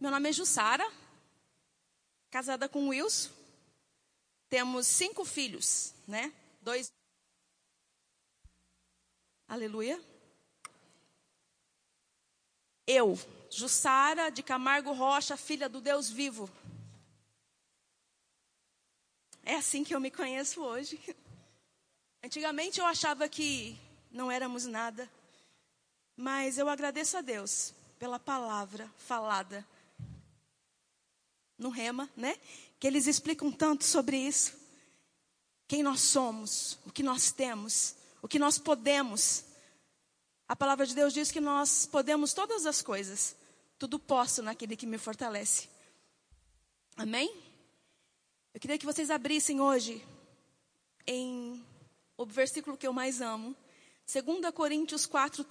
Meu nome é Jussara, casada com Wilson. Temos cinco filhos, né? Dois. Aleluia. Eu, Jussara de Camargo Rocha, filha do Deus vivo. É assim que eu me conheço hoje. Antigamente eu achava que não éramos nada, mas eu agradeço a Deus pela palavra falada no Rema, né? Que eles explicam tanto sobre isso. Quem nós somos, o que nós temos, o que nós podemos. A palavra de Deus diz que nós podemos todas as coisas. Tudo posso naquele que me fortalece. Amém? Eu queria que vocês abrissem hoje em o versículo que eu mais amo, 2 Coríntios 4,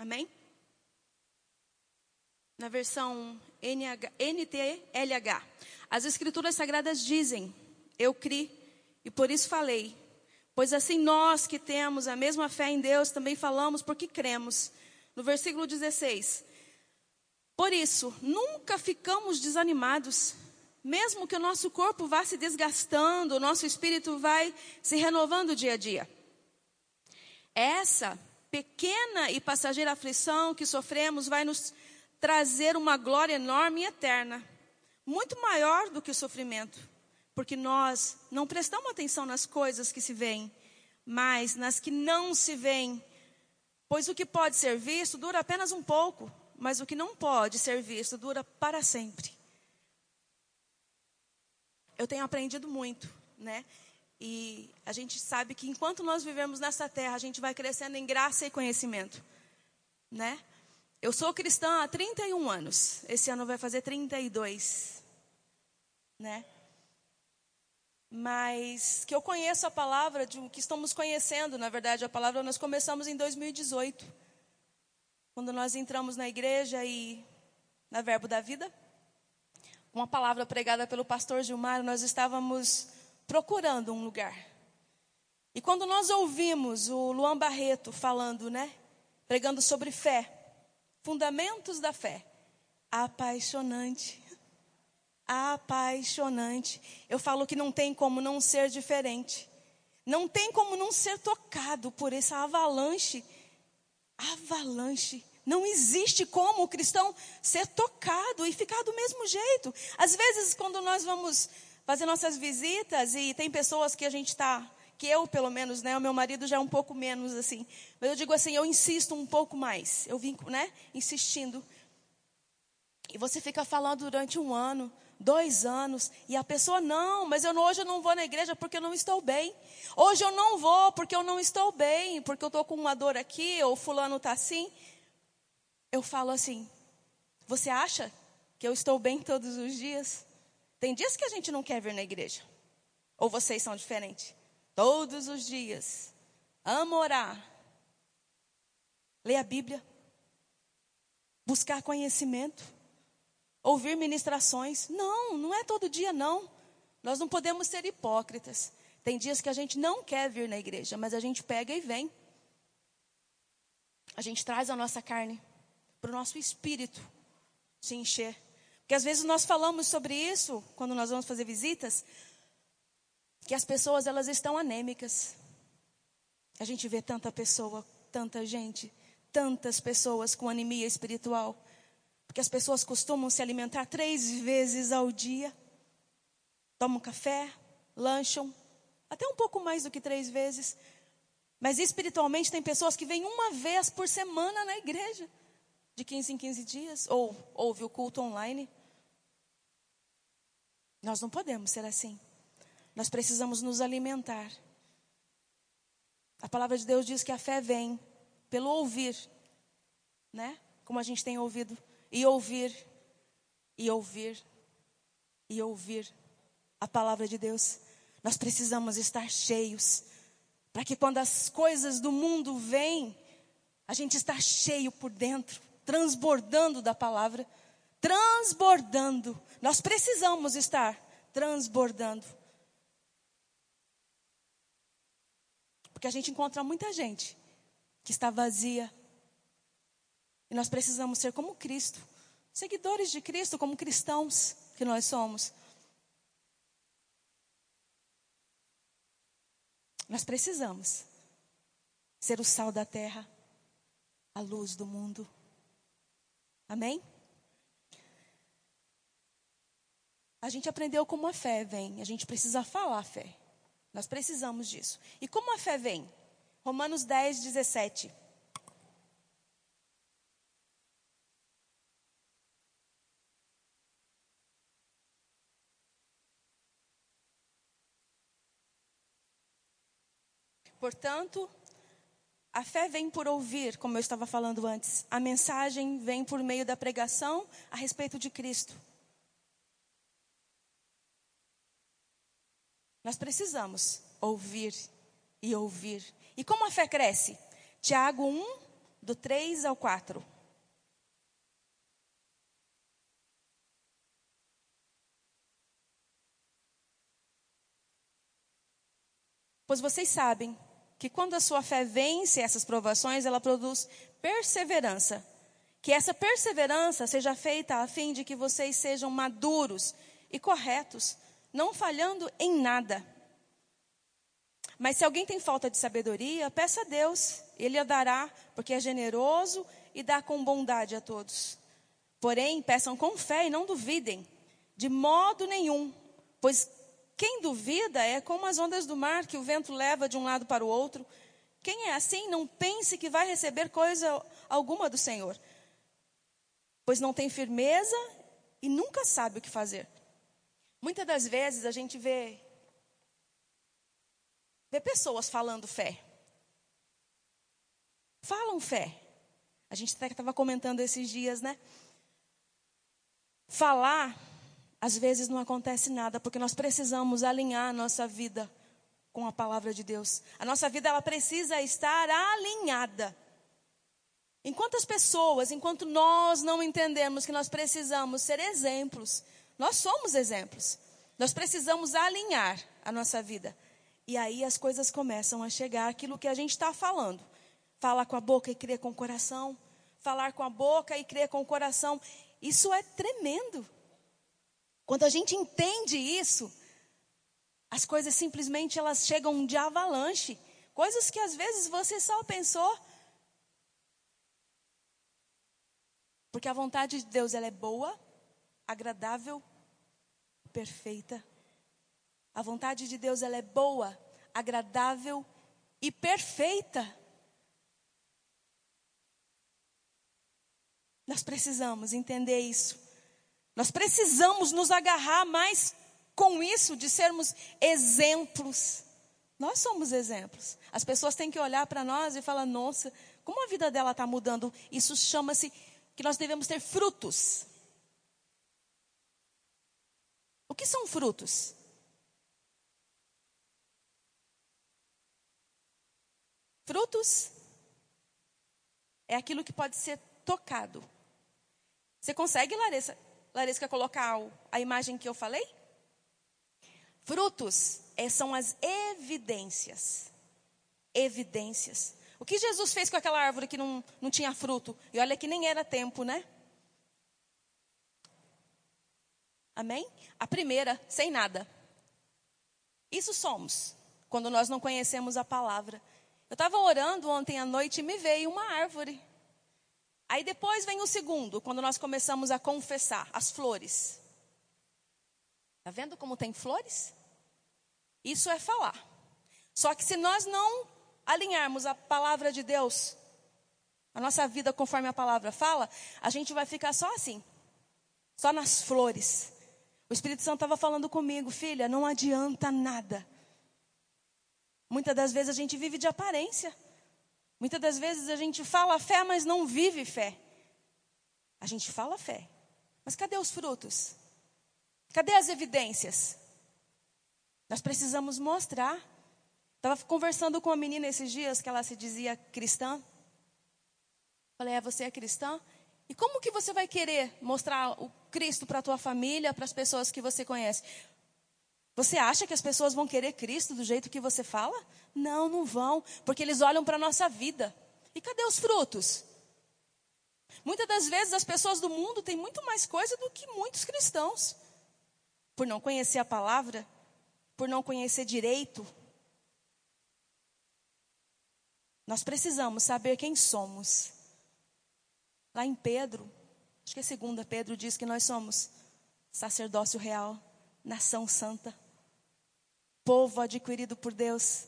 Amém? Na versão NTLH. As Escrituras Sagradas dizem: Eu criei e por isso falei. Pois assim nós que temos a mesma fé em Deus também falamos porque cremos. No versículo 16. Por isso, nunca ficamos desanimados, mesmo que o nosso corpo vá se desgastando, o nosso espírito vai se renovando dia a dia. Essa pequena e passageira aflição que sofremos vai nos trazer uma glória enorme e eterna, muito maior do que o sofrimento, porque nós não prestamos atenção nas coisas que se veem, mas nas que não se veem. Pois o que pode ser visto dura apenas um pouco, mas o que não pode ser visto dura para sempre. Eu tenho aprendido muito, né? E a gente sabe que enquanto nós vivemos nessa terra, a gente vai crescendo em graça e conhecimento, né? Eu sou cristã há 31 anos. Esse ano vai fazer 32, né? Mas que eu conheço a palavra, de, que estamos conhecendo, na verdade, a palavra nós começamos em 2018. Quando nós entramos na igreja e na Verbo da Vida, uma palavra pregada pelo pastor Gilmar, nós estávamos procurando um lugar. E quando nós ouvimos o Luan Barreto falando, né, pregando sobre fé, fundamentos da fé, apaixonante. Apaixonante. Eu falo que não tem como não ser diferente. Não tem como não ser tocado por essa avalanche. Avalanche. Não existe como o cristão ser tocado e ficar do mesmo jeito. Às vezes, quando nós vamos fazer nossas visitas e tem pessoas que a gente está, que eu pelo menos, né, o meu marido já é um pouco menos assim. Mas eu digo assim, eu insisto um pouco mais. Eu vim, né, insistindo. E você fica falando durante um ano, dois anos, e a pessoa, não, mas eu, hoje eu não vou na igreja porque eu não estou bem. Hoje eu não vou porque eu não estou bem, porque eu estou com uma dor aqui, ou fulano está assim. Eu falo assim, você acha que eu estou bem todos os dias? Tem dias que a gente não quer vir na igreja. Ou vocês são diferentes? Todos os dias. Amo orar. Ler a Bíblia. Buscar conhecimento. Ouvir ministrações. Não, não é todo dia, não. Nós não podemos ser hipócritas. Tem dias que a gente não quer vir na igreja, mas a gente pega e vem. A gente traz a nossa carne para o nosso espírito se encher. Porque às vezes nós falamos sobre isso quando nós vamos fazer visitas, que as pessoas elas estão anêmicas. A gente vê tanta pessoa, tanta gente, tantas pessoas com anemia espiritual. Porque as pessoas costumam se alimentar três vezes ao dia. Tomam café, lancham, até um pouco mais do que três vezes. Mas espiritualmente tem pessoas que vêm uma vez por semana na igreja, de 15 em 15 dias, ou ouve o culto online. Nós não podemos ser assim. Nós precisamos nos alimentar. A palavra de Deus diz que a fé vem pelo ouvir, né? Como a gente tem ouvido. E ouvir, e ouvir, e ouvir a palavra de Deus. Nós precisamos estar cheios. Para que quando as coisas do mundo vêm, a gente está cheio por dentro, transbordando da palavra transbordando. Nós precisamos estar transbordando. Porque a gente encontra muita gente que está vazia. E nós precisamos ser como Cristo, seguidores de Cristo, como cristãos que nós somos. Nós precisamos ser o sal da terra, a luz do mundo. Amém? A gente aprendeu como a fé vem, a gente precisa falar a fé. Nós precisamos disso. E como a fé vem? Romanos 10, 17. Portanto, a fé vem por ouvir, como eu estava falando antes. A mensagem vem por meio da pregação a respeito de Cristo. Nós precisamos ouvir e ouvir. E como a fé cresce? Tiago 1, do 3 ao 4. Pois vocês sabem que quando a sua fé vence essas provações, ela produz perseverança. Que essa perseverança seja feita a fim de que vocês sejam maduros e corretos, não falhando em nada. Mas se alguém tem falta de sabedoria, peça a Deus, Ele a dará, porque é generoso e dá com bondade a todos. Porém, peçam com fé e não duvidem, de modo nenhum, pois quem duvida é como as ondas do mar que o vento leva de um lado para o outro. Quem é assim, não pense que vai receber coisa alguma do Senhor, pois não tem firmeza e nunca sabe o que fazer. Muitas das vezes a gente vê vê pessoas falando fé. Falam fé. A gente até estava comentando esses dias, né? Falar às vezes não acontece nada, porque nós precisamos alinhar a nossa vida com a palavra de Deus. A nossa vida ela precisa estar alinhada. Enquanto as pessoas, enquanto nós não entendemos que nós precisamos ser exemplos, nós somos exemplos. Nós precisamos alinhar a nossa vida. E aí as coisas começam a chegar aquilo que a gente está falando. Falar com a boca e crer com o coração. Falar com a boca e crer com o coração. Isso é tremendo. Quando a gente entende isso, as coisas simplesmente elas chegam de avalanche, coisas que às vezes você só pensou. Porque a vontade de Deus ela é boa, agradável, perfeita. A vontade de Deus ela é boa, agradável e perfeita. Nós precisamos entender isso. Nós precisamos nos agarrar mais com isso de sermos exemplos. Nós somos exemplos. As pessoas têm que olhar para nós e falar: nossa, como a vida dela está mudando. Isso chama-se que nós devemos ter frutos. O que são frutos? Frutos é aquilo que pode ser tocado. Você consegue, Larissa, Larissa, colocar a imagem que eu falei? Frutos é, são as evidências. Evidências. O que Jesus fez com aquela árvore que não, não tinha fruto? E olha que nem era tempo, né? Amém? A primeira, sem nada. Isso somos, quando nós não conhecemos a palavra. Eu estava orando ontem à noite e me veio uma árvore. Aí depois vem o segundo, quando nós começamos a confessar, as flores. Está vendo como tem flores? Isso é falar. Só que se nós não alinharmos a palavra de Deus, a nossa vida conforme a palavra fala, a gente vai ficar só assim, só nas flores. O Espírito Santo estava falando comigo, filha, não adianta nada. Muitas das vezes a gente vive de aparência. Muitas das vezes a gente fala fé, mas não vive fé. A gente fala fé, mas cadê os frutos? Cadê as evidências? Nós precisamos mostrar. Estava conversando com uma menina esses dias que ela se dizia cristã. Falei, é, você é cristã? E como que você vai querer mostrar o Cristo para a tua família, para as pessoas que você conhece? Você acha que as pessoas vão querer Cristo do jeito que você fala? Não, não vão, porque eles olham para a nossa vida. E cadê os frutos? Muitas das vezes as pessoas do mundo têm muito mais coisa do que muitos cristãos. Por não conhecer a palavra, por não conhecer direito. Nós precisamos saber quem somos. Lá em Pedro, acho que é segunda Pedro diz que nós somos sacerdócio real, nação santa, povo adquirido por Deus.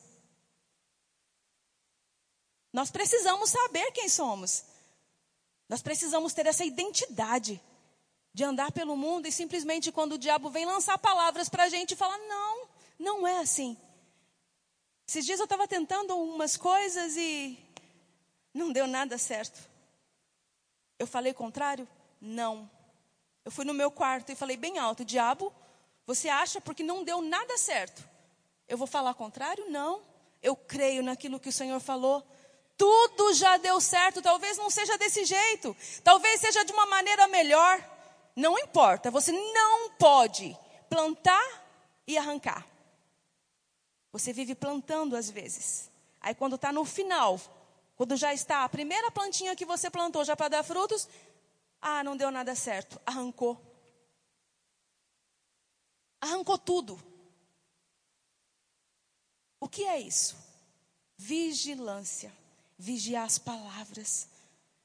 Nós precisamos saber quem somos. Nós precisamos ter essa identidade de andar pelo mundo e simplesmente quando o diabo vem lançar palavras para a gente falar: não, não é assim. Esses dias eu estava tentando umas coisas e não deu nada certo. Eu falei contrário? Não. Eu fui no meu quarto e falei bem alto: Diabo, você acha porque não deu nada certo? Eu vou falar contrário? Não. Eu creio naquilo que o Senhor falou. Tudo já deu certo, talvez não seja desse jeito, talvez seja de uma maneira melhor. Não importa, você não pode plantar e arrancar. Você vive plantando às vezes. Aí quando está no final, quando já está a primeira plantinha que você plantou já para dar frutos, ah, não deu nada certo, arrancou. Arrancou tudo. O que é isso? Vigilância. Vigiar as palavras.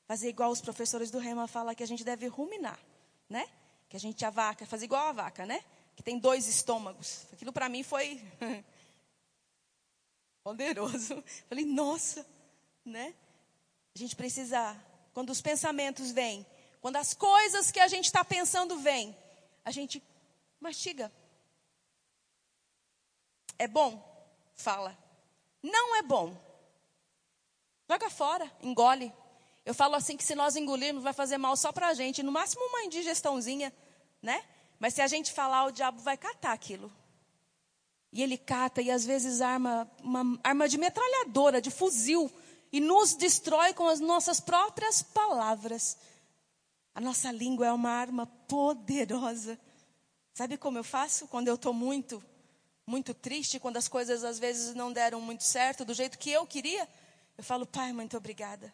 Fazer igual os professores do Rema falam que a gente deve ruminar, né? Que a gente, a vaca, fazer igual a vaca, né? Que tem dois estômagos. Aquilo para mim foi poderoso. Falei, nossa, né? A gente precisa, quando os pensamentos vêm, quando as coisas que a gente está pensando vêm, a gente mastiga. É bom? Fala. Não é bom. Joga fora, engole. Eu falo assim que se nós engolirmos vai fazer mal só para a gente, no máximo uma indigestãozinha, né? Mas se a gente falar, o diabo vai catar aquilo. E ele cata e às vezes arma uma arma de metralhadora, de fuzil, e nos destrói com as nossas próprias palavras. A nossa língua é uma arma poderosa. Sabe como eu faço quando eu estou muito, muito triste, quando as coisas às vezes não deram muito certo do jeito que eu queria? Eu falo, Pai, muito obrigada.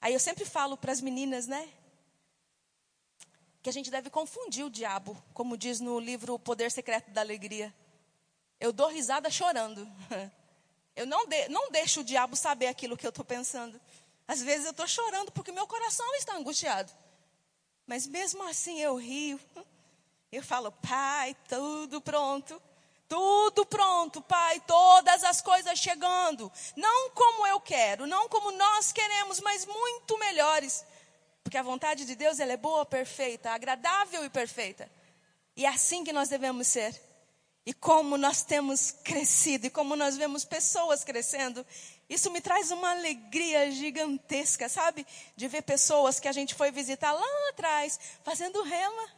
Aí eu sempre falo para as meninas, né? Que a gente deve confundir o diabo, como diz no livro O Poder Secreto da Alegria. Eu dou risada chorando. Eu não, de, não deixo o diabo saber aquilo que eu estou pensando. Às vezes eu estou chorando porque meu coração está angustiado. Mas mesmo assim eu rio. Eu falo, Pai, tudo pronto. Tudo pronto, Pai, todas as coisas chegando. Não como eu quero, não como nós queremos, mas muito melhores. Porque a vontade de Deus ela é boa, perfeita, agradável e perfeita. E é assim que nós devemos ser. E como nós temos crescido e como nós vemos pessoas crescendo, isso me traz uma alegria gigantesca, sabe? De ver pessoas que a gente foi visitar lá atrás, fazendo rema.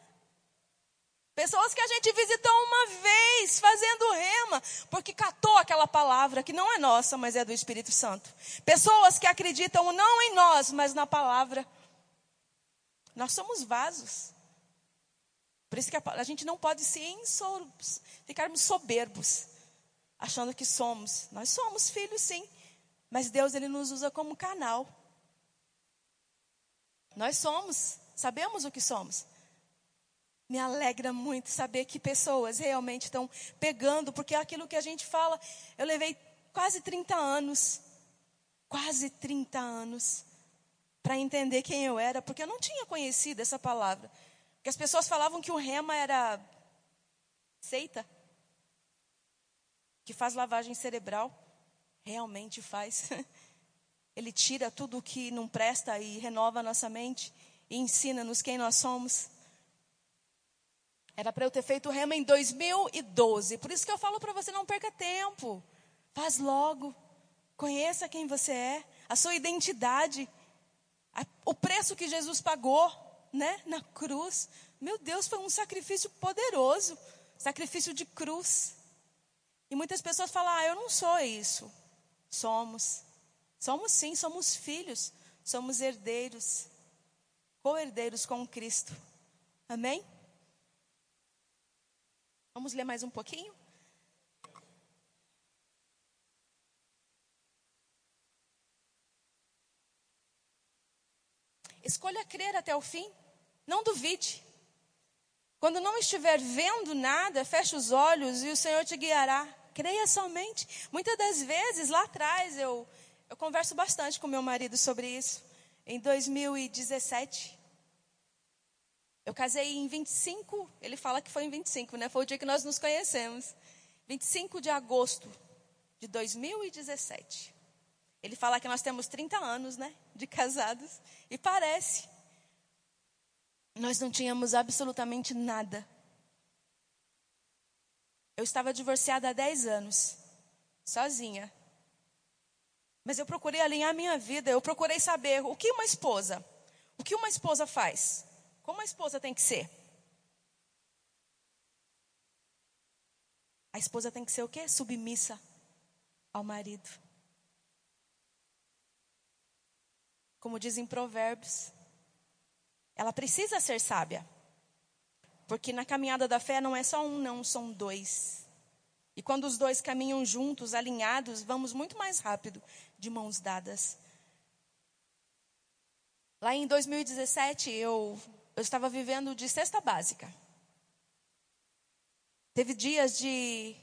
Pessoas que a gente visitou uma vez fazendo rema, porque catou aquela palavra que não é nossa, mas é do Espírito Santo. Pessoas que acreditam não em nós, mas na palavra. Nós somos vasos. Por isso que a, a gente não pode se ensorbos, ficarmos soberbos, achando que somos. Nós somos filhos, sim, mas Deus ele nos usa como canal. Nós somos, sabemos o que somos. Me alegra muito saber que pessoas realmente estão pegando, porque é aquilo que a gente fala. Eu levei quase 30 anos, quase 30 anos, para entender quem eu era, porque eu não tinha conhecido essa palavra. Porque as pessoas falavam que o rema era seita, que faz lavagem cerebral. Realmente faz. Ele tira tudo o que não presta e renova a nossa mente e ensina-nos quem nós somos. Era para eu ter feito o rema em 2012. Por isso que eu falo para você não perca tempo. Faz logo. Conheça quem você é, a sua identidade, o preço que Jesus pagou né, na cruz. Meu Deus, foi um sacrifício poderoso sacrifício de cruz. E muitas pessoas falam: ah, eu não sou isso. Somos. Somos sim, somos filhos, somos herdeiros, co-herdeiros com Cristo. Amém? Vamos ler mais um pouquinho? Escolha crer até o fim. Não duvide. Quando não estiver vendo nada, feche os olhos e o Senhor te guiará. Creia somente. Muitas das vezes, lá atrás, eu, eu converso bastante com meu marido sobre isso. Em 2017, eu casei em 25, ele fala que foi em 25, né? Foi o dia que nós nos conhecemos. 25 de agosto de 2017. Ele fala que nós temos 30 anos, né? De casados. E parece. Nós não tínhamos absolutamente nada. Eu estava divorciada há 10 anos. Sozinha. Mas eu procurei alinhar minha vida. Eu procurei saber o que uma esposa. O que uma esposa faz? Como a esposa tem que ser? A esposa tem que ser o quê? Submissa ao marido. como dizem Provérbios. Ela precisa ser sábia. Porque na caminhada da fé não é só um, não, são dois. E quando os dois caminham juntos, alinhados, vamos muito mais rápido, de mãos dadas. Lá em 2017, eu, eu estava vivendo de cesta básica. Teve dias de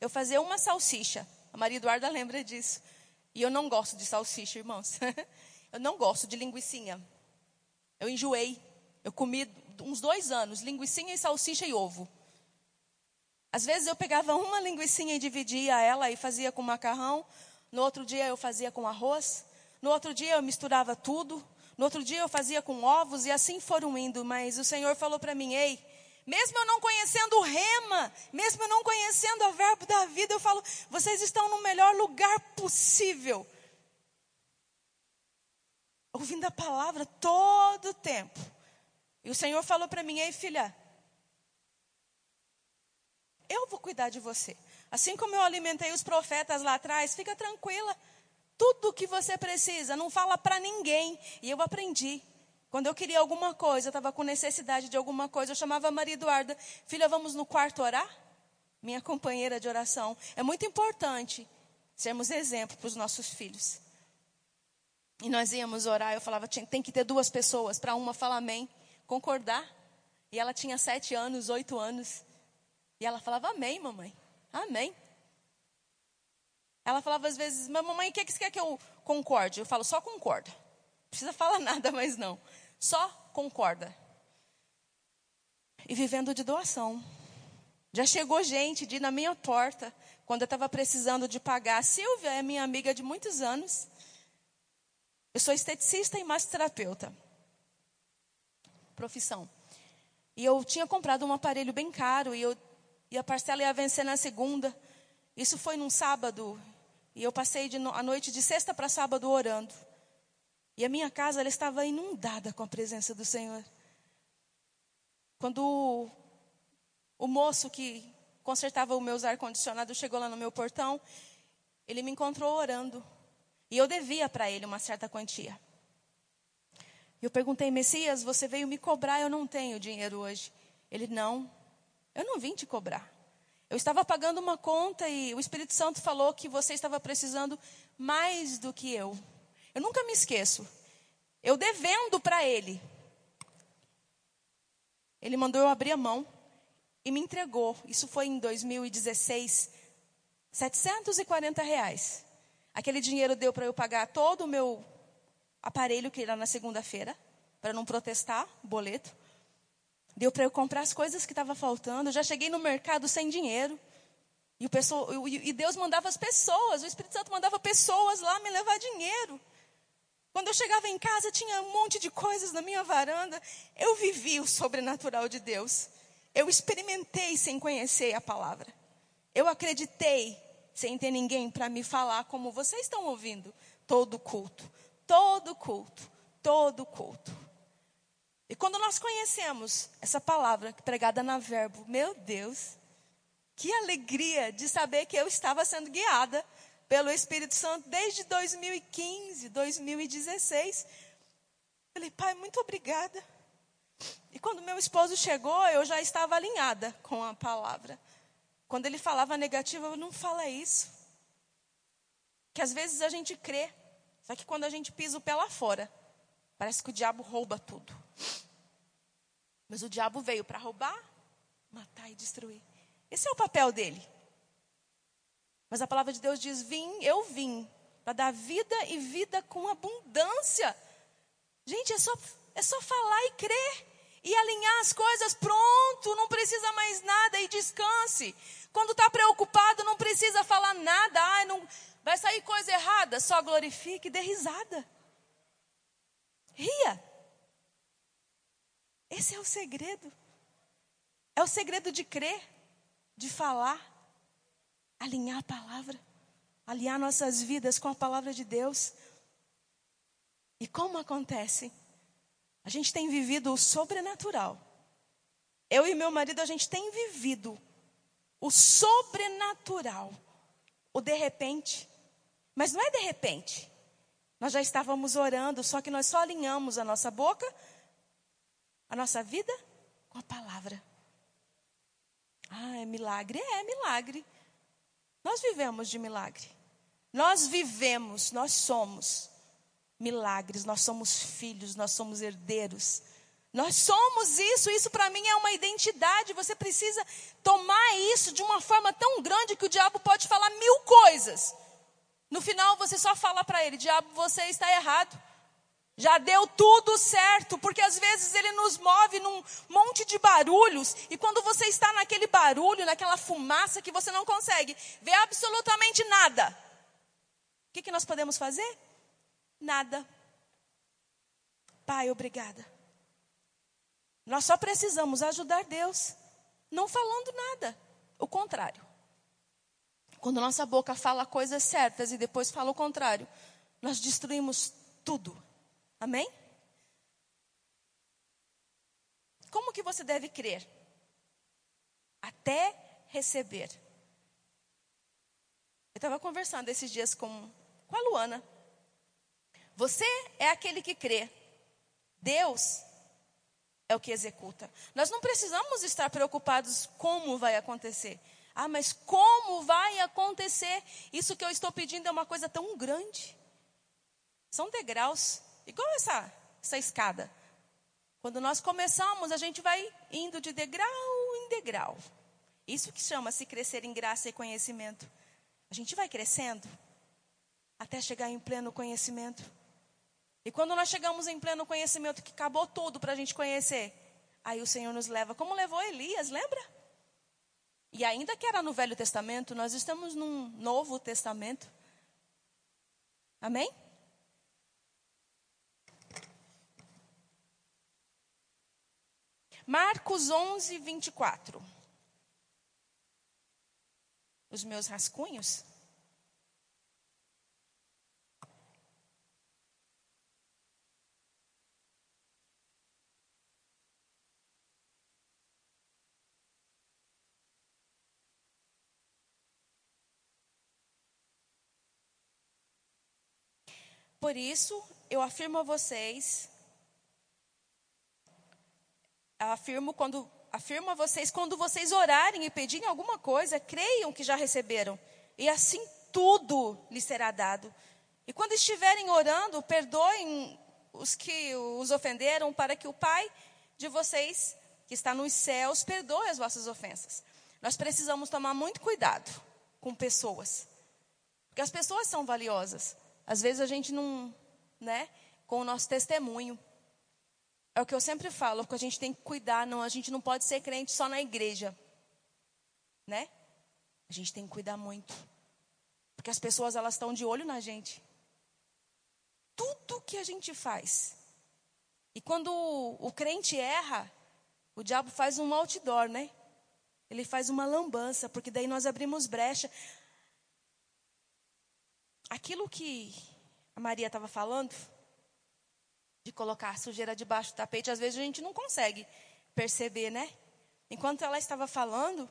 eu fazer uma salsicha. A Maria Eduarda lembra disso. E eu não gosto de salsicha, irmãos. Eu não gosto de linguiçinha. Eu enjoei. Eu comi uns dois anos, linguiçinha e salsicha e ovo. Às vezes eu pegava uma linguiçinha e dividia ela e fazia com macarrão. No outro dia eu fazia com arroz. No outro dia eu misturava tudo. No outro dia eu fazia com ovos e assim foram indo. Mas o Senhor falou para mim: Ei, mesmo eu não conhecendo o rema, mesmo eu não conhecendo o verbo da vida, eu falo: vocês estão no melhor lugar possível ouvindo a palavra todo o tempo. E o Senhor falou para mim: Ei, filha, eu vou cuidar de você. Assim como eu alimentei os profetas lá atrás, fica tranquila. Tudo o que você precisa, não fala para ninguém. E eu aprendi. Quando eu queria alguma coisa, estava com necessidade de alguma coisa, eu chamava a Maria Eduarda, filha, vamos no quarto orar? Minha companheira de oração. É muito importante sermos exemplo para os nossos filhos. E nós íamos orar, eu falava, tem que ter duas pessoas, para uma falar amém, concordar. E ela tinha sete anos, oito anos. E ela falava, amém, mamãe, amém. Ela falava às vezes, mamãe, o que, que você quer que eu concorde? Eu falo, só concorda. Não precisa falar nada mais não. Só concorda. E vivendo de doação. Já chegou gente de ir na minha porta, quando eu estava precisando de pagar. A Silvia é minha amiga de muitos anos. Eu sou esteticista e massoterapeuta. Profissão. E eu tinha comprado um aparelho bem caro e, eu, e a parcela ia vencer na segunda. Isso foi num sábado. E eu passei de, a noite de sexta para sábado orando. E a minha casa ela estava inundada com a presença do Senhor. Quando o, o moço que consertava os meus ar-condicionado chegou lá no meu portão, ele me encontrou orando. E eu devia para ele uma certa quantia. E eu perguntei, Messias, você veio me cobrar, eu não tenho dinheiro hoje. Ele, não, eu não vim te cobrar. Eu estava pagando uma conta e o Espírito Santo falou que você estava precisando mais do que eu. Eu nunca me esqueço. Eu devendo para ele. Ele mandou eu abrir a mão e me entregou. Isso foi em 2016. 740 reais. Aquele dinheiro deu para eu pagar todo o meu aparelho que era na segunda-feira, para não protestar, boleto. Deu para eu comprar as coisas que estavam faltando. Eu já cheguei no mercado sem dinheiro. E, e Deus mandava as pessoas, o Espírito Santo mandava pessoas lá me levar dinheiro. Quando eu chegava em casa, tinha um monte de coisas na minha varanda. Eu vivi o sobrenatural de Deus. Eu experimentei sem conhecer a palavra. Eu acreditei sem ter ninguém para me falar como vocês estão ouvindo todo culto, todo culto, todo culto. E quando nós conhecemos essa palavra pregada na verbo, meu Deus, que alegria de saber que eu estava sendo guiada pelo Espírito Santo desde 2015, 2016. Falei, pai, muito obrigada. E quando meu esposo chegou, eu já estava alinhada com a palavra. Quando ele falava negativo, eu não fala isso. Que às vezes a gente crê, só que quando a gente pisa o pé lá fora, parece que o diabo rouba tudo. Mas o diabo veio para roubar, matar e destruir. Esse é o papel dele. Mas a palavra de Deus diz: Vim, eu vim, para dar vida e vida com abundância. Gente, é só, é só falar e crer. E alinhar as coisas, pronto, não precisa mais nada e descanse. Quando está preocupado, não precisa falar nada. Ai, não, vai sair coisa errada, só glorifique e dê risada. Ria. Esse é o segredo. É o segredo de crer, de falar, alinhar a palavra, alinhar nossas vidas com a palavra de Deus. E como acontece? A gente tem vivido o sobrenatural. Eu e meu marido, a gente tem vivido o sobrenatural, o de repente. Mas não é de repente. Nós já estávamos orando, só que nós só alinhamos a nossa boca, a nossa vida com a palavra. Ah, é milagre? É, é milagre. Nós vivemos de milagre. Nós vivemos, nós somos milagres, nós somos filhos, nós somos herdeiros. Nós somos isso, isso para mim é uma identidade. Você precisa tomar isso de uma forma tão grande que o diabo pode falar mil coisas. No final você só fala para ele: diabo, você está errado. Já deu tudo certo, porque às vezes ele nos move num monte de barulhos, e quando você está naquele barulho, naquela fumaça que você não consegue ver absolutamente nada, o que, que nós podemos fazer? Nada. Pai, obrigada. Nós só precisamos ajudar Deus, não falando nada, o contrário. Quando nossa boca fala coisas certas e depois fala o contrário, nós destruímos tudo. Amém? Como que você deve crer? Até receber. Eu estava conversando esses dias com, com a Luana. Você é aquele que crê. Deus é o que executa. Nós não precisamos estar preocupados como vai acontecer. Ah, mas como vai acontecer? Isso que eu estou pedindo é uma coisa tão grande. São degraus. Igual essa, essa escada. Quando nós começamos, a gente vai indo de degrau em degrau. Isso que chama-se crescer em graça e conhecimento. A gente vai crescendo até chegar em pleno conhecimento. E quando nós chegamos em pleno conhecimento, que acabou tudo para a gente conhecer, aí o Senhor nos leva, como levou Elias, lembra? E ainda que era no Velho Testamento, nós estamos num Novo Testamento. Amém? Marcos 11, 24. Os meus rascunhos. Por isso, eu afirmo a vocês afirmo quando afirmo a vocês quando vocês orarem e pedirem alguma coisa, creiam que já receberam, e assim tudo lhes será dado. E quando estiverem orando, perdoem os que os ofenderam, para que o Pai de vocês, que está nos céus, perdoe as vossas ofensas. Nós precisamos tomar muito cuidado com pessoas, porque as pessoas são valiosas. Às vezes a gente não, né, com o nosso testemunho. É o que eu sempre falo, porque a gente tem que cuidar, não, a gente não pode ser crente só na igreja. Né? A gente tem que cuidar muito. Porque as pessoas elas estão de olho na gente. Tudo que a gente faz. E quando o, o crente erra, o diabo faz um outdoor, né? Ele faz uma lambança, porque daí nós abrimos brecha. Aquilo que a Maria estava falando, de colocar a sujeira debaixo do tapete, às vezes a gente não consegue perceber, né? Enquanto ela estava falando,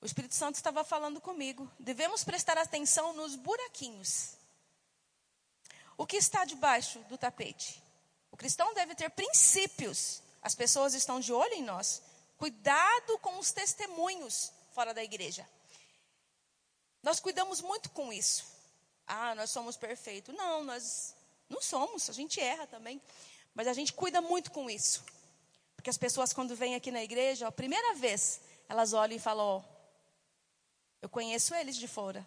o Espírito Santo estava falando comigo. Devemos prestar atenção nos buraquinhos. O que está debaixo do tapete? O cristão deve ter princípios. As pessoas estão de olho em nós. Cuidado com os testemunhos fora da igreja. Nós cuidamos muito com isso. Ah, nós somos perfeitos. Não, nós não somos, a gente erra também. Mas a gente cuida muito com isso. Porque as pessoas, quando vêm aqui na igreja, a primeira vez, elas olham e falam: oh, eu conheço eles de fora.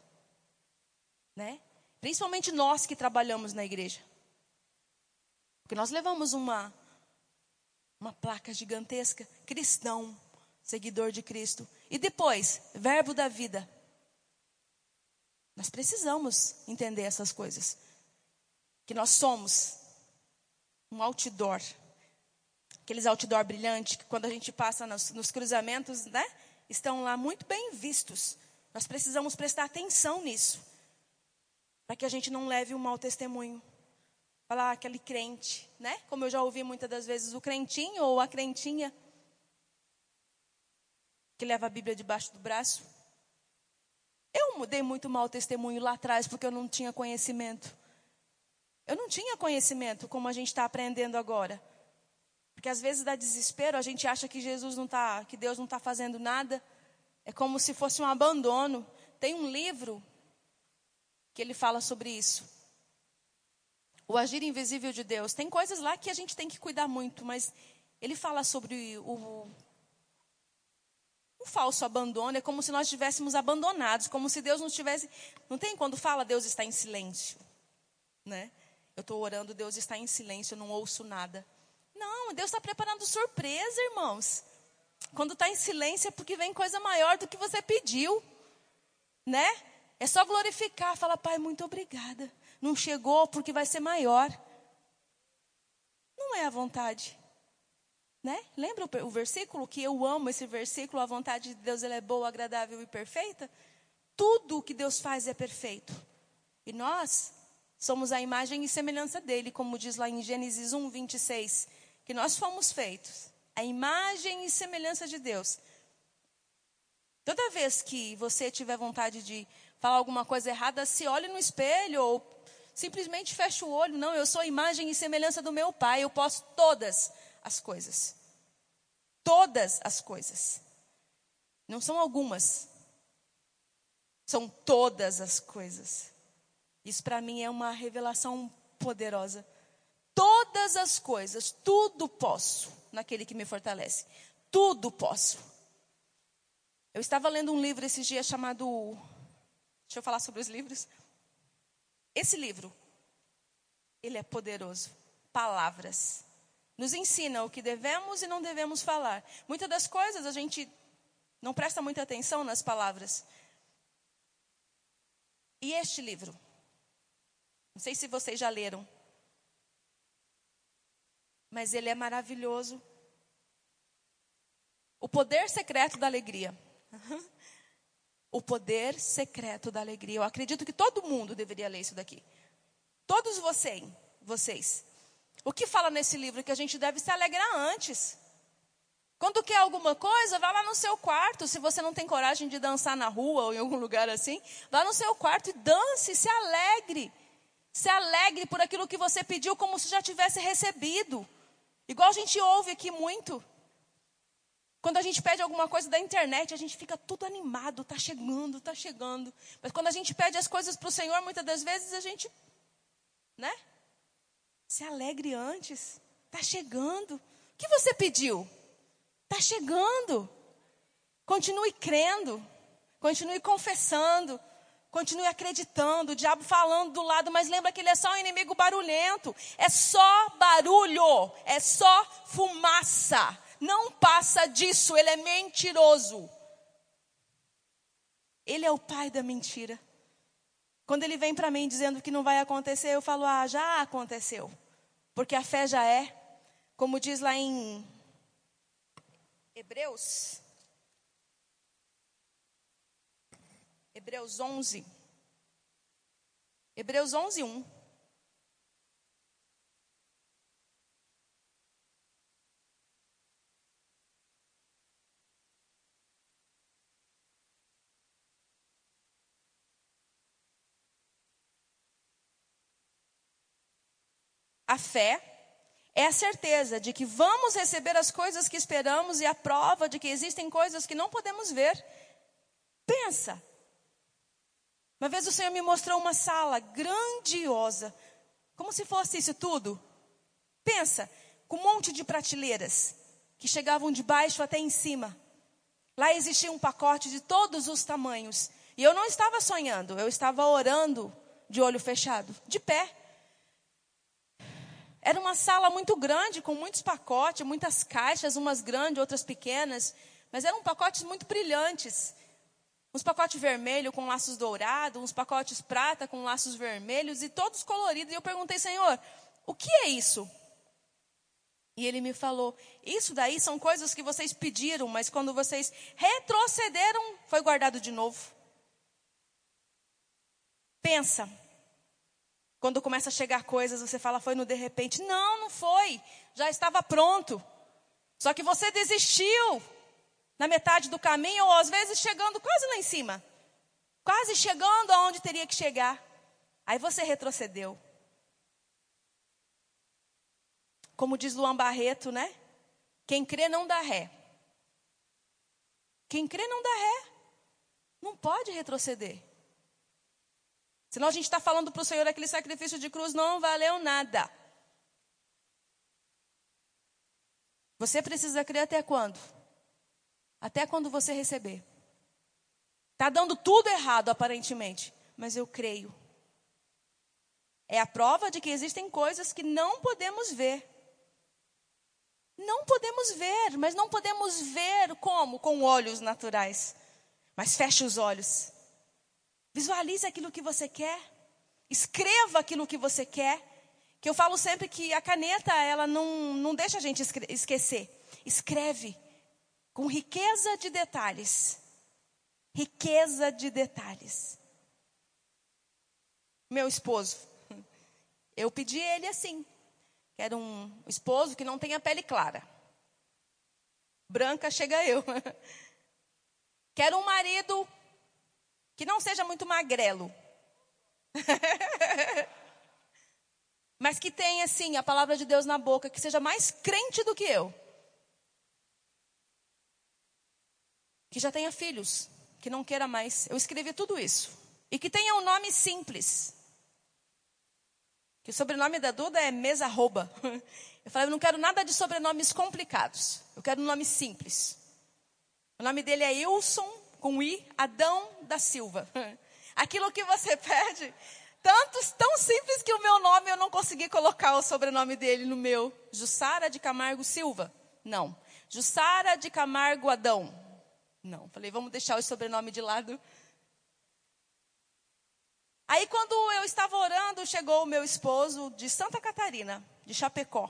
Né? Principalmente nós que trabalhamos na igreja. Porque nós levamos uma, uma placa gigantesca, cristão, seguidor de Cristo. E depois, verbo da vida. Nós precisamos entender essas coisas. Que nós somos um outdoor. Aqueles outdoor brilhantes que quando a gente passa nos, nos cruzamentos, né? Estão lá muito bem vistos. Nós precisamos prestar atenção nisso. Para que a gente não leve um mau testemunho. Falar aquele crente, né? Como eu já ouvi muitas das vezes, o crentinho ou a crentinha que leva a Bíblia debaixo do braço. Eu dei muito mau testemunho lá atrás porque eu não tinha conhecimento. Eu não tinha conhecimento como a gente está aprendendo agora. Porque às vezes dá desespero, a gente acha que Jesus não está, que Deus não está fazendo nada. É como se fosse um abandono. Tem um livro que ele fala sobre isso. O agir invisível de Deus. Tem coisas lá que a gente tem que cuidar muito, mas ele fala sobre o, o falso abandono. É como se nós estivéssemos abandonados, como se Deus não estivesse. Não tem quando fala Deus está em silêncio, né? Eu estou orando, Deus está em silêncio, eu não ouço nada. Não, Deus está preparando surpresa, irmãos. Quando está em silêncio é porque vem coisa maior do que você pediu, né? É só glorificar, fala, Pai, muito obrigada. Não chegou porque vai ser maior. Não é a vontade. Né? Lembra o versículo que eu amo esse versículo, a vontade de Deus ela é boa, agradável e perfeita? Tudo que Deus faz é perfeito. E nós somos a imagem e semelhança dele, como diz lá em Gênesis 1, 26, que nós fomos feitos a imagem e semelhança de Deus. Toda vez que você tiver vontade de falar alguma coisa errada, se olhe no espelho ou simplesmente feche o olho. Não, eu sou a imagem e semelhança do meu Pai, eu posso todas as coisas. Todas as coisas. Não são algumas. São todas as coisas. Isso para mim é uma revelação poderosa. Todas as coisas, tudo posso naquele que me fortalece. Tudo posso. Eu estava lendo um livro esses dias chamado. Deixa eu falar sobre os livros. Esse livro, ele é poderoso. Palavras. Nos ensina o que devemos e não devemos falar. Muitas das coisas a gente não presta muita atenção nas palavras. E este livro, não sei se vocês já leram. Mas ele é maravilhoso. O poder secreto da alegria. O poder secreto da alegria. Eu acredito que todo mundo deveria ler isso daqui. Todos vocês, vocês. O que fala nesse livro? Que a gente deve se alegrar antes. Quando quer alguma coisa, vá lá no seu quarto. Se você não tem coragem de dançar na rua ou em algum lugar assim, vá no seu quarto e dance, se alegre. Se alegre por aquilo que você pediu, como se já tivesse recebido. Igual a gente ouve aqui muito. Quando a gente pede alguma coisa da internet, a gente fica tudo animado, está chegando, está chegando. Mas quando a gente pede as coisas para o Senhor, muitas das vezes a gente, né? Se alegre antes. Está chegando. O que você pediu? Está chegando. Continue crendo. Continue confessando. Continue acreditando, o diabo falando do lado, mas lembra que ele é só um inimigo barulhento. É só barulho, é só fumaça. Não passa disso, ele é mentiroso. Ele é o pai da mentira. Quando ele vem para mim dizendo que não vai acontecer, eu falo: "Ah, já aconteceu". Porque a fé já é, como diz lá em Hebreus Hebreus 11. Hebreus 11, 1. A fé é a certeza de que vamos receber as coisas que esperamos e a prova de que existem coisas que não podemos ver. Pensa, Uma vez o Senhor me mostrou uma sala grandiosa, como se fosse isso tudo. Pensa, com um monte de prateleiras que chegavam de baixo até em cima. Lá existia um pacote de todos os tamanhos. E eu não estava sonhando, eu estava orando de olho fechado, de pé. Era uma sala muito grande, com muitos pacotes, muitas caixas, umas grandes, outras pequenas. Mas eram pacotes muito brilhantes. Uns pacotes vermelhos com laços dourados, uns pacotes prata com laços vermelhos e todos coloridos. E eu perguntei, Senhor, o que é isso? E ele me falou: Isso daí são coisas que vocês pediram, mas quando vocês retrocederam, foi guardado de novo. Pensa. Quando começa a chegar coisas, você fala, foi no de repente. Não, não foi. Já estava pronto. Só que você desistiu na metade do caminho, ou às vezes chegando quase lá em cima. Quase chegando aonde teria que chegar. Aí você retrocedeu. Como diz Luan Barreto, né? Quem crê não dá ré. Quem crê não dá ré. Não pode retroceder. Senão a gente está falando para o Senhor aquele sacrifício de cruz não valeu nada. Você precisa crer até quando? Até quando você receber. Está dando tudo errado, aparentemente, mas eu creio. É a prova de que existem coisas que não podemos ver. Não podemos ver, mas não podemos ver como? Com olhos naturais. Mas feche os olhos. Visualize aquilo que você quer. Escreva aquilo que você quer. Que eu falo sempre que a caneta, ela não, não deixa a gente esquecer. Escreve com riqueza de detalhes. Riqueza de detalhes. Meu esposo, eu pedi ele assim. Quero um esposo que não tenha pele clara. Branca chega eu. Quero um marido que não seja muito magrelo. Mas que tenha, assim, a palavra de Deus na boca, que seja mais crente do que eu. Que já tenha filhos, que não queira mais. Eu escrevi tudo isso. E que tenha um nome simples. Que o sobrenome da Duda é Mesa Arroba. Eu falei, eu não quero nada de sobrenomes complicados. Eu quero um nome simples. O nome dele é Wilson, com I, Adão da Silva. Aquilo que você pede, tantos, tão simples que o meu nome eu não consegui colocar o sobrenome dele no meu. Jussara de Camargo Silva. Não. Jussara de Camargo Adão. Não. Falei, vamos deixar o sobrenome de lado. Aí, quando eu estava orando, chegou o meu esposo de Santa Catarina, de Chapecó.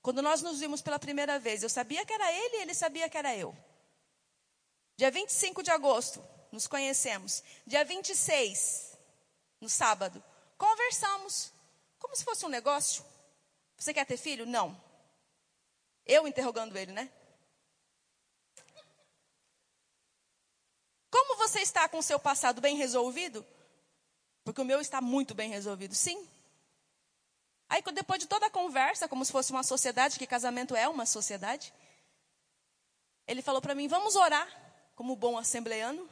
Quando nós nos vimos pela primeira vez, eu sabia que era ele e ele sabia que era eu. Dia 25 de agosto, nos conhecemos. Dia 26, no sábado, conversamos. Como se fosse um negócio. Você quer ter filho? Não. Eu interrogando ele, né? Como você está com o seu passado bem resolvido? Porque o meu está muito bem resolvido, sim. Aí, depois de toda a conversa, como se fosse uma sociedade, que casamento é uma sociedade, ele falou para mim: vamos orar, como bom assembleano.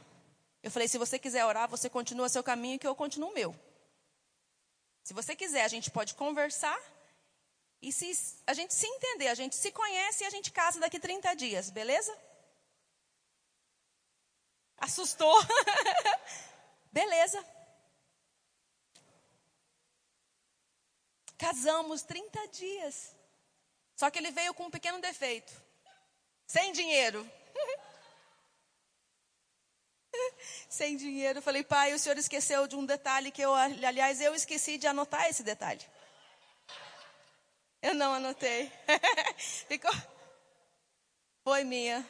Eu falei: se você quiser orar, você continua seu caminho, que eu continuo o meu. Se você quiser, a gente pode conversar. E se a gente se entender, a gente se conhece e a gente casa daqui 30 dias, beleza? Assustou? beleza. Casamos 30 dias. Só que ele veio com um pequeno defeito. Sem dinheiro. Sem dinheiro. Falei, pai, o senhor esqueceu de um detalhe que eu, aliás, eu esqueci de anotar esse detalhe. Eu não anotei. Ficou. Foi minha.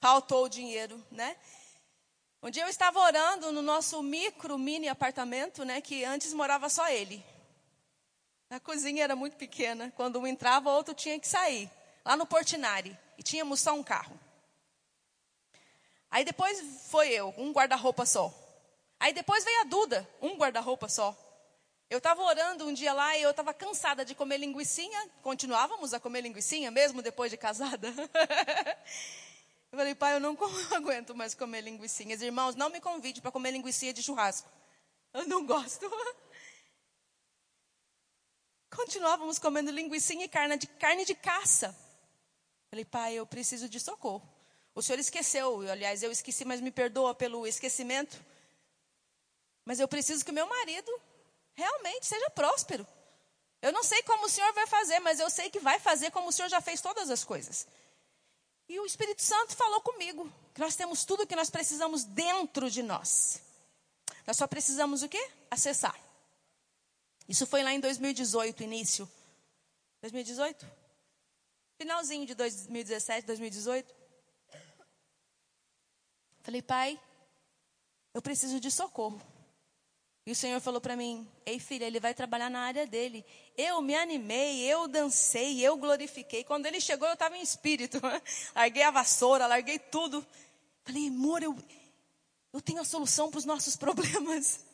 Faltou o dinheiro, né? Um dia eu estava orando no nosso micro, mini apartamento, né? Que antes morava só ele. A cozinha era muito pequena. Quando um entrava, o outro tinha que sair. Lá no Portinari. E tínhamos só um carro. Aí depois foi eu, um guarda-roupa só. Aí depois veio a Duda, um guarda-roupa só. Eu estava orando um dia lá e eu estava cansada de comer linguiçinha. Continuávamos a comer linguiçinha, mesmo depois de casada. Eu falei, pai, eu não aguento mais comer linguiçinhas. Irmãos, não me convide para comer linguiça de churrasco. Eu não gosto. Continuávamos comendo linguiça e carne de, carne de caça. Falei, pai, eu preciso de socorro. O senhor esqueceu, aliás, eu esqueci, mas me perdoa pelo esquecimento. Mas eu preciso que o meu marido realmente seja próspero. Eu não sei como o senhor vai fazer, mas eu sei que vai fazer como o senhor já fez todas as coisas. E o Espírito Santo falou comigo que nós temos tudo o que nós precisamos dentro de nós. Nós só precisamos o quê? Acessar. Isso foi lá em 2018, início. 2018? Finalzinho de 2017, 2018. Falei, pai, eu preciso de socorro. E o Senhor falou para mim: Ei, filha, ele vai trabalhar na área dele. Eu me animei, eu dancei, eu glorifiquei. Quando ele chegou, eu estava em espírito. larguei a vassoura, larguei tudo. Falei, amor, eu, eu tenho a solução para os nossos problemas.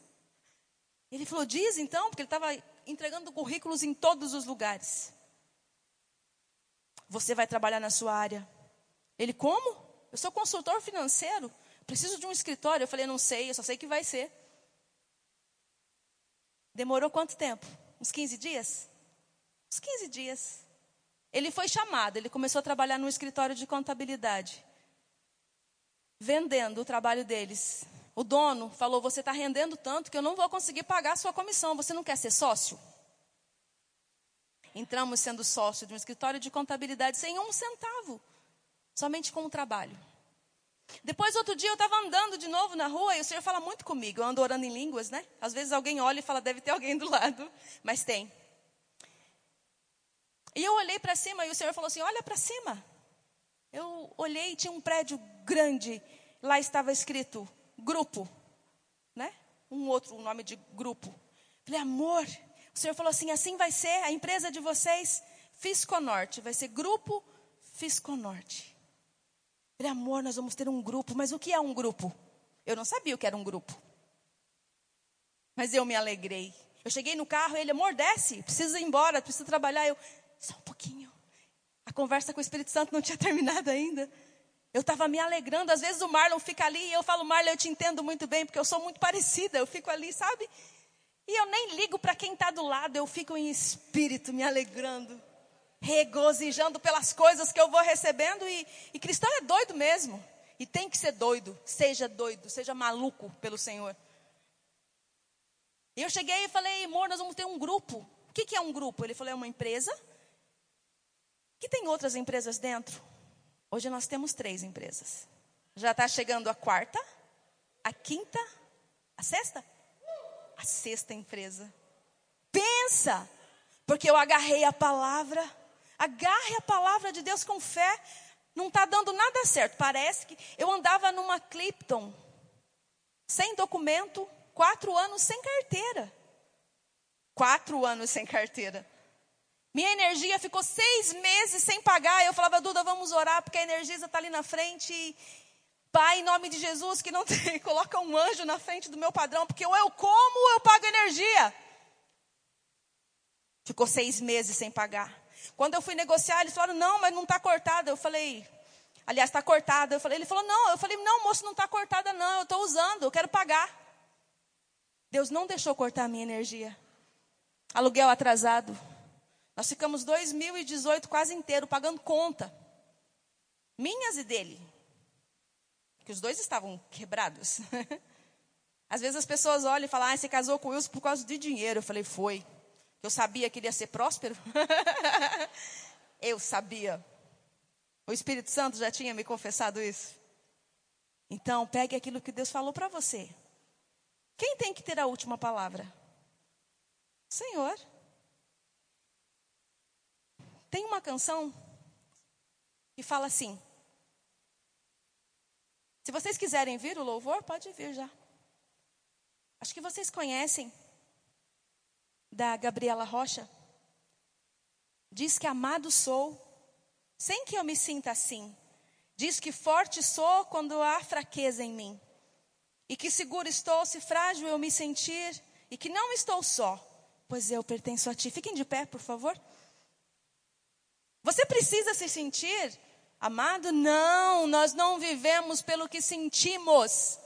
Ele falou: Diz então, porque ele estava entregando currículos em todos os lugares. Você vai trabalhar na sua área. Ele, como? Eu sou consultor financeiro. Preciso de um escritório. Eu falei: Não sei, eu só sei que vai ser. Demorou quanto tempo? Uns 15 dias? Uns 15 dias. Ele foi chamado, ele começou a trabalhar no escritório de contabilidade, vendendo o trabalho deles. O dono falou: Você está rendendo tanto que eu não vou conseguir pagar a sua comissão. Você não quer ser sócio? Entramos sendo sócio de um escritório de contabilidade sem um centavo, somente com o trabalho. Depois, outro dia, eu estava andando de novo na rua e o Senhor fala muito comigo. Eu ando orando em línguas, né? Às vezes alguém olha e fala, deve ter alguém do lado, mas tem. E eu olhei para cima e o Senhor falou assim: Olha para cima. Eu olhei e tinha um prédio grande. Lá estava escrito grupo, né? Um outro um nome de grupo. Falei, amor. O Senhor falou assim: Assim vai ser a empresa de vocês, Fisconorte. Vai ser grupo Fisconorte. Falei, amor, nós vamos ter um grupo. Mas o que é um grupo? Eu não sabia o que era um grupo. Mas eu me alegrei. Eu cheguei no carro, ele, amor, desce, precisa ir embora, precisa trabalhar. Eu, só um pouquinho. A conversa com o Espírito Santo não tinha terminado ainda. Eu estava me alegrando. Às vezes o Marlon fica ali e eu falo, Marlon, eu te entendo muito bem, porque eu sou muito parecida. Eu fico ali, sabe? E eu nem ligo para quem está do lado, eu fico em espírito, me alegrando regozijando pelas coisas que eu vou recebendo. E, e cristão é doido mesmo. E tem que ser doido. Seja doido, seja maluco pelo Senhor. E eu cheguei e falei, amor, nós vamos ter um grupo. O que, que é um grupo? Ele falou, é uma empresa que tem outras empresas dentro. Hoje nós temos três empresas. Já está chegando a quarta, a quinta, a sexta? A sexta empresa. Pensa, porque eu agarrei a palavra Agarre a palavra de Deus com fé. Não está dando nada certo. Parece que eu andava numa Clipton, sem documento, quatro anos sem carteira. Quatro anos sem carteira. Minha energia ficou seis meses sem pagar. Eu falava, Duda, vamos orar, porque a energia está ali na frente. Pai, em nome de Jesus, que não tem, coloca um anjo na frente do meu padrão, porque ou eu como ou eu pago energia. Ficou seis meses sem pagar. Quando eu fui negociar, eles falaram, não, mas não está cortada. Eu falei, aliás, está cortada. Eu falei, ele falou, não. Eu falei, não, moço, não está cortada, não. Eu estou usando, eu quero pagar. Deus não deixou cortar a minha energia. Aluguel atrasado. Nós ficamos 2018 quase inteiro pagando conta. Minhas e dele. Que os dois estavam quebrados. Às vezes as pessoas olham e falam, ah, você casou com o Wilson por causa de dinheiro. Eu falei, foi. Eu sabia que ele ia ser próspero. eu sabia. O Espírito Santo já tinha me confessado isso. Então, pegue aquilo que Deus falou para você. Quem tem que ter a última palavra? Senhor. Tem uma canção que fala assim. Se vocês quiserem vir o louvor, pode vir já. Acho que vocês conhecem da Gabriela Rocha, diz que amado sou, sem que eu me sinta assim. Diz que forte sou quando há fraqueza em mim. E que seguro estou se frágil eu me sentir. E que não estou só, pois eu pertenço a ti. Fiquem de pé, por favor. Você precisa se sentir Amado, não, nós não vivemos pelo que sentimos.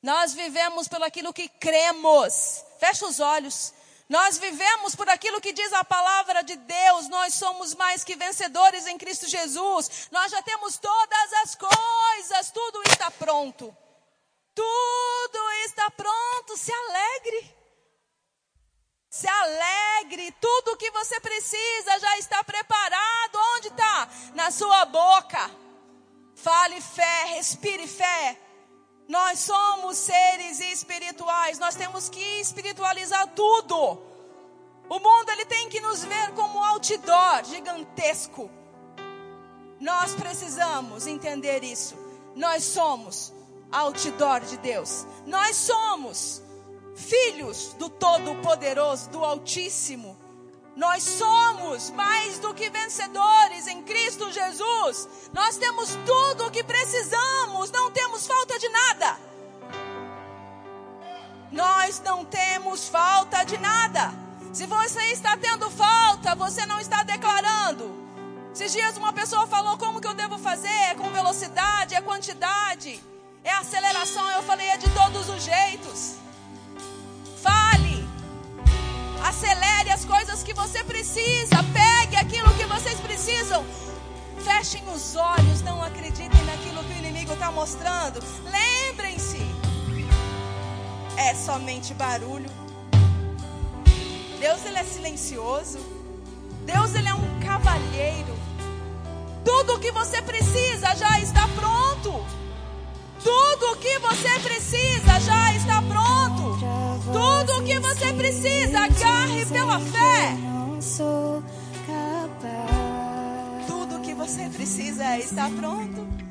Nós vivemos pelo aquilo que cremos. Fecha os olhos. Nós vivemos por aquilo que diz a palavra de Deus. Nós somos mais que vencedores em Cristo Jesus. Nós já temos todas as coisas, tudo está pronto. Tudo está pronto. Se alegre. Se alegre. Tudo o que você precisa já está preparado. Onde está? Na sua boca. Fale fé, respire fé. Nós somos seres espirituais, nós temos que espiritualizar tudo. O mundo ele tem que nos ver como outdoor gigantesco. Nós precisamos entender isso. Nós somos outdoor de Deus. Nós somos filhos do Todo-Poderoso, do Altíssimo. Nós somos mais do que vencedores em Cristo Jesus. Nós temos tudo o que precisamos, não temos falta de nada. Nós não temos falta de nada. Se você está tendo falta, você não está declarando. Esses dias uma pessoa falou como que eu devo fazer, é com velocidade, é quantidade, é aceleração. Eu falei, é de todos os jeitos. Acelere as coisas que você precisa. Pegue aquilo que vocês precisam. Fechem os olhos, não acreditem naquilo que o inimigo está mostrando. Lembrem-se, é somente barulho. Deus ele é silencioso. Deus ele é um cavalheiro. Tudo o que você precisa já está pronto. Tudo o que você precisa já está pronto. Tudo o que você precisa, agarre pela fé. Tudo o que você precisa está pronto.